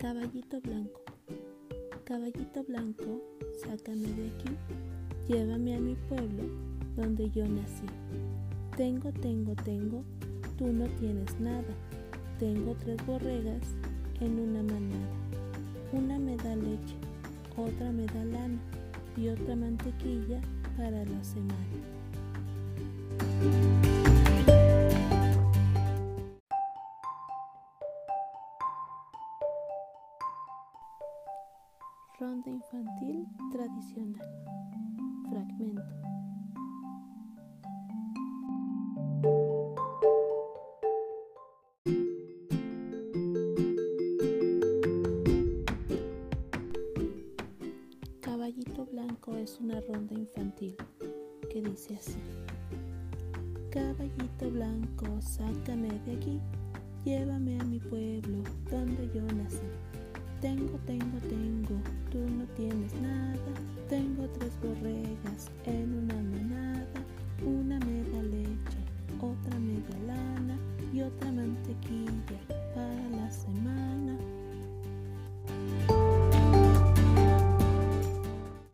Caballito blanco, caballito blanco, sácame de aquí, llévame a mi pueblo donde yo nací. Tengo, tengo, tengo, tú no tienes nada. Tengo tres borregas en una manada. Una me da leche, otra me da lana y otra mantequilla para la semana. Ronda infantil tradicional. Fragmento. Caballito Blanco es una ronda infantil que dice así. Caballito Blanco, sácame de aquí, llévame a mi pueblo donde yo nací nada. Tengo tres borregas en una manada. Una me da leche, otra me da lana y otra mantequilla.